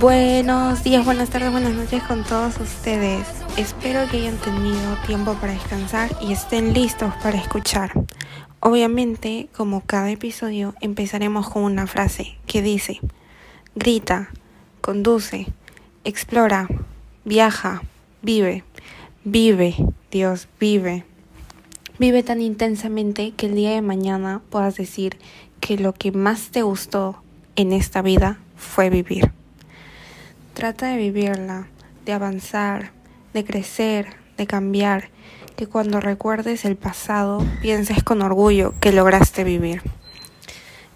Buenos días, buenas tardes, buenas noches con todos ustedes. Espero que hayan tenido tiempo para descansar y estén listos para escuchar. Obviamente, como cada episodio, empezaremos con una frase que dice, grita, conduce, explora, viaja, vive, vive, Dios, vive. Vive tan intensamente que el día de mañana puedas decir que lo que más te gustó en esta vida fue vivir. Trata de vivirla, de avanzar, de crecer, de cambiar, que cuando recuerdes el pasado pienses con orgullo que lograste vivir.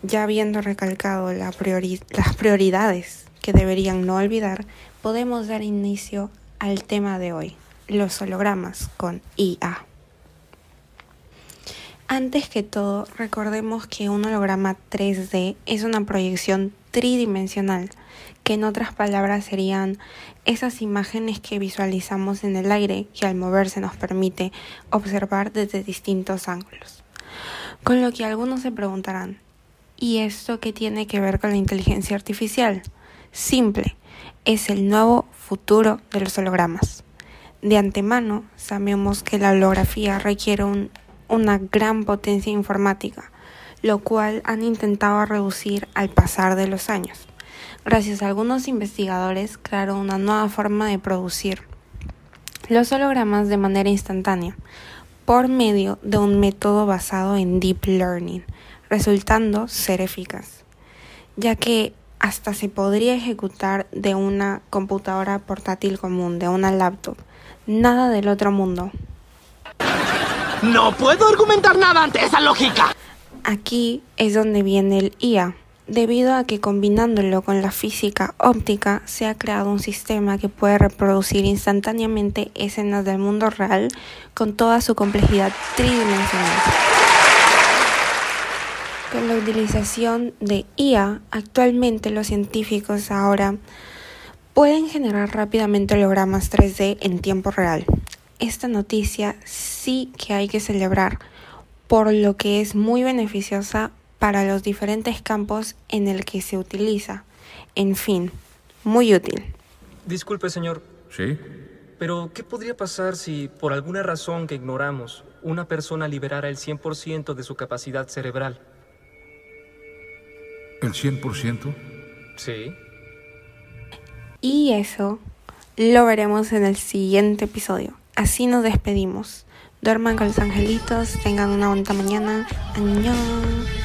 Ya habiendo recalcado las prioridades que deberían no olvidar, podemos dar inicio al tema de hoy, los hologramas con IA. Antes que todo, recordemos que un holograma 3D es una proyección tridimensional, que en otras palabras serían esas imágenes que visualizamos en el aire que al moverse nos permite observar desde distintos ángulos. Con lo que algunos se preguntarán, ¿y esto qué tiene que ver con la inteligencia artificial? Simple, es el nuevo futuro de los hologramas. De antemano, sabemos que la holografía requiere un una gran potencia informática, lo cual han intentado reducir al pasar de los años. Gracias a algunos investigadores crearon una nueva forma de producir los hologramas de manera instantánea por medio de un método basado en deep learning, resultando ser eficaz, ya que hasta se podría ejecutar de una computadora portátil común, de una laptop, nada del otro mundo. No puedo argumentar nada ante esa lógica. Aquí es donde viene el IA, debido a que combinándolo con la física óptica se ha creado un sistema que puede reproducir instantáneamente escenas del mundo real con toda su complejidad tridimensional. Con la utilización de IA, actualmente los científicos ahora pueden generar rápidamente hologramas 3D en tiempo real esta noticia sí que hay que celebrar, por lo que es muy beneficiosa para los diferentes campos en el que se utiliza. En fin, muy útil. Disculpe, señor. ¿Sí? Pero, ¿qué podría pasar si, por alguna razón que ignoramos, una persona liberara el 100% de su capacidad cerebral? ¿El 100%? Sí. Y eso lo veremos en el siguiente episodio. Así nos despedimos. Duerman con los angelitos, tengan una bonita mañana. Añón.